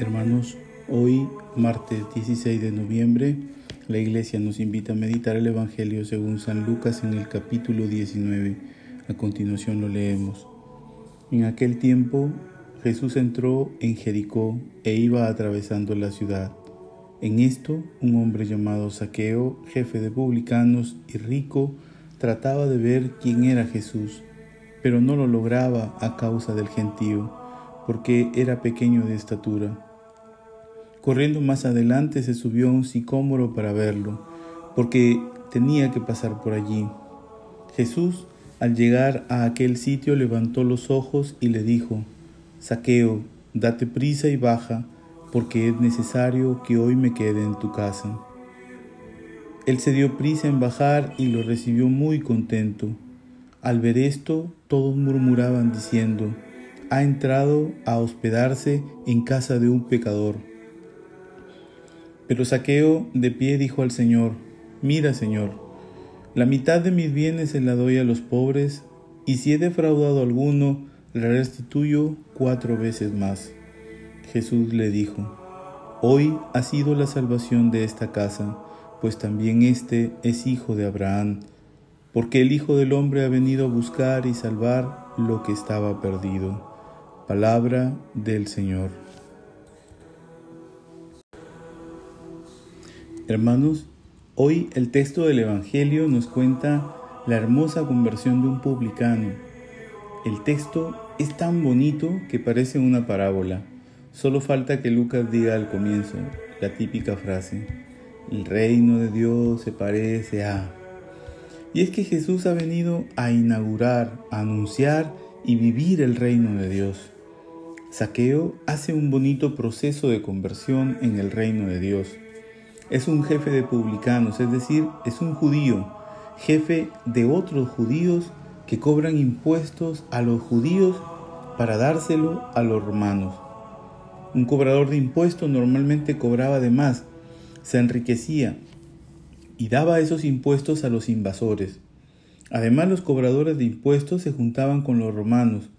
Hermanos, hoy, martes 16 de noviembre, la iglesia nos invita a meditar el Evangelio según San Lucas en el capítulo 19. A continuación lo leemos. En aquel tiempo Jesús entró en Jericó e iba atravesando la ciudad. En esto, un hombre llamado Saqueo, jefe de publicanos y rico, trataba de ver quién era Jesús, pero no lo lograba a causa del gentío, porque era pequeño de estatura. Corriendo más adelante se subió a un sicómoro para verlo, porque tenía que pasar por allí. Jesús, al llegar a aquel sitio, levantó los ojos y le dijo, Saqueo, date prisa y baja, porque es necesario que hoy me quede en tu casa. Él se dio prisa en bajar y lo recibió muy contento. Al ver esto, todos murmuraban diciendo, ha entrado a hospedarse en casa de un pecador. Pero Saqueo de pie dijo al Señor, Mira, Señor, la mitad de mis bienes se la doy a los pobres, y si he defraudado a alguno, le restituyo cuatro veces más. Jesús le dijo, Hoy ha sido la salvación de esta casa, pues también éste es hijo de Abraham, porque el Hijo del Hombre ha venido a buscar y salvar lo que estaba perdido. Palabra del Señor. Hermanos, hoy el texto del Evangelio nos cuenta la hermosa conversión de un publicano. El texto es tan bonito que parece una parábola. Solo falta que Lucas diga al comienzo la típica frase, el reino de Dios se parece a... Y es que Jesús ha venido a inaugurar, anunciar y vivir el reino de Dios. Saqueo hace un bonito proceso de conversión en el reino de Dios es un jefe de publicanos, es decir, es un judío, jefe de otros judíos que cobran impuestos a los judíos para dárselo a los romanos. Un cobrador de impuestos normalmente cobraba de más, se enriquecía y daba esos impuestos a los invasores. Además los cobradores de impuestos se juntaban con los romanos,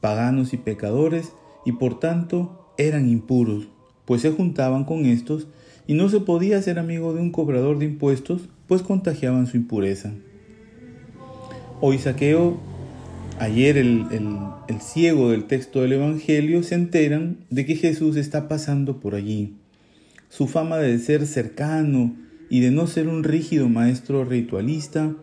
paganos y pecadores, y por tanto eran impuros, pues se juntaban con estos y no se podía ser amigo de un cobrador de impuestos, pues contagiaban su impureza. Hoy Saqueo, ayer el, el ciego del texto del Evangelio, se enteran de que Jesús está pasando por allí. Su fama de ser cercano y de no ser un rígido maestro ritualista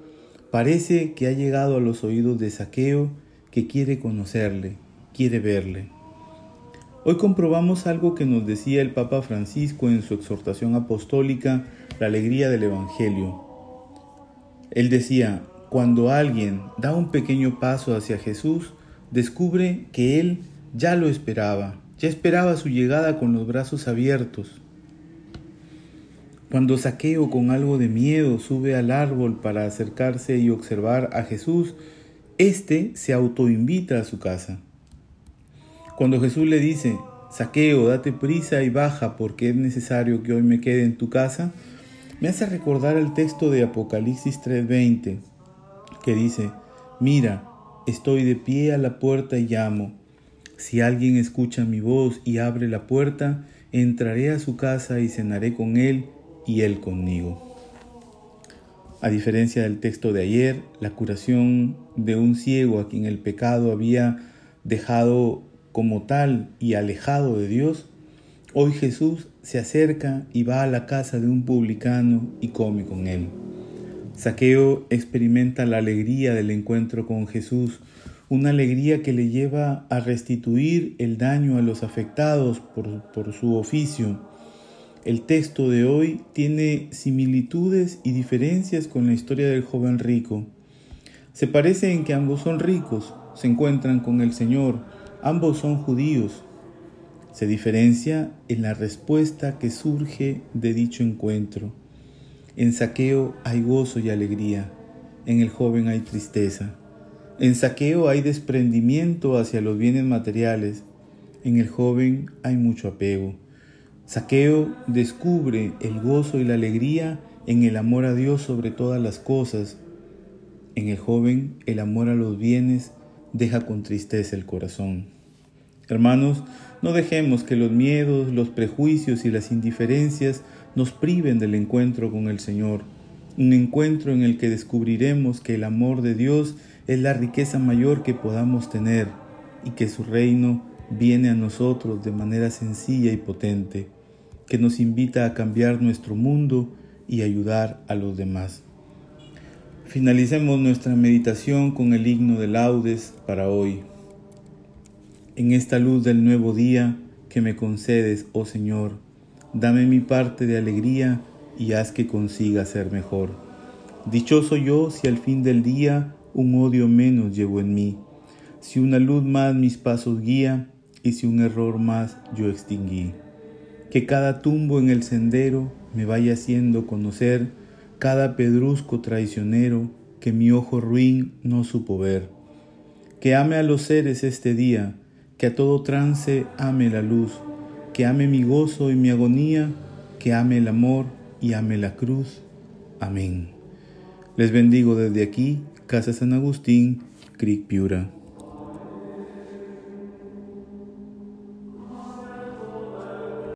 parece que ha llegado a los oídos de Saqueo, que quiere conocerle, quiere verle. Hoy comprobamos algo que nos decía el Papa Francisco en su exhortación apostólica, la alegría del Evangelio. Él decía, cuando alguien da un pequeño paso hacia Jesús, descubre que Él ya lo esperaba, ya esperaba su llegada con los brazos abiertos. Cuando Saqueo con algo de miedo sube al árbol para acercarse y observar a Jesús, éste se autoinvita a su casa. Cuando Jesús le dice, Saqueo, date prisa y baja porque es necesario que hoy me quede en tu casa, me hace recordar el texto de Apocalipsis 3:20, que dice, mira, estoy de pie a la puerta y llamo. Si alguien escucha mi voz y abre la puerta, entraré a su casa y cenaré con él y él conmigo. A diferencia del texto de ayer, la curación de un ciego a quien el pecado había dejado como tal y alejado de Dios, hoy Jesús se acerca y va a la casa de un publicano y come con él. Saqueo experimenta la alegría del encuentro con Jesús, una alegría que le lleva a restituir el daño a los afectados por, por su oficio. El texto de hoy tiene similitudes y diferencias con la historia del joven rico. Se parece en que ambos son ricos, se encuentran con el Señor, Ambos son judíos. Se diferencia en la respuesta que surge de dicho encuentro. En saqueo hay gozo y alegría, en el joven hay tristeza. En saqueo hay desprendimiento hacia los bienes materiales, en el joven hay mucho apego. Saqueo descubre el gozo y la alegría en el amor a Dios sobre todas las cosas. En el joven el amor a los bienes deja con tristeza el corazón. Hermanos, no dejemos que los miedos, los prejuicios y las indiferencias nos priven del encuentro con el Señor, un encuentro en el que descubriremos que el amor de Dios es la riqueza mayor que podamos tener y que su reino viene a nosotros de manera sencilla y potente, que nos invita a cambiar nuestro mundo y ayudar a los demás. Finalicemos nuestra meditación con el himno de laudes para hoy. En esta luz del nuevo día que me concedes, oh Señor, dame mi parte de alegría y haz que consiga ser mejor. Dichoso yo si al fin del día un odio menos llevo en mí, si una luz más mis pasos guía y si un error más yo extinguí. Que cada tumbo en el sendero me vaya haciendo conocer cada pedrusco traicionero que mi ojo ruin no supo ver. Que ame a los seres este día, que a todo trance ame la luz, que ame mi gozo y mi agonía, que ame el amor y ame la cruz. Amén. Les bendigo desde aquí, Casa San Agustín, Cric Piura.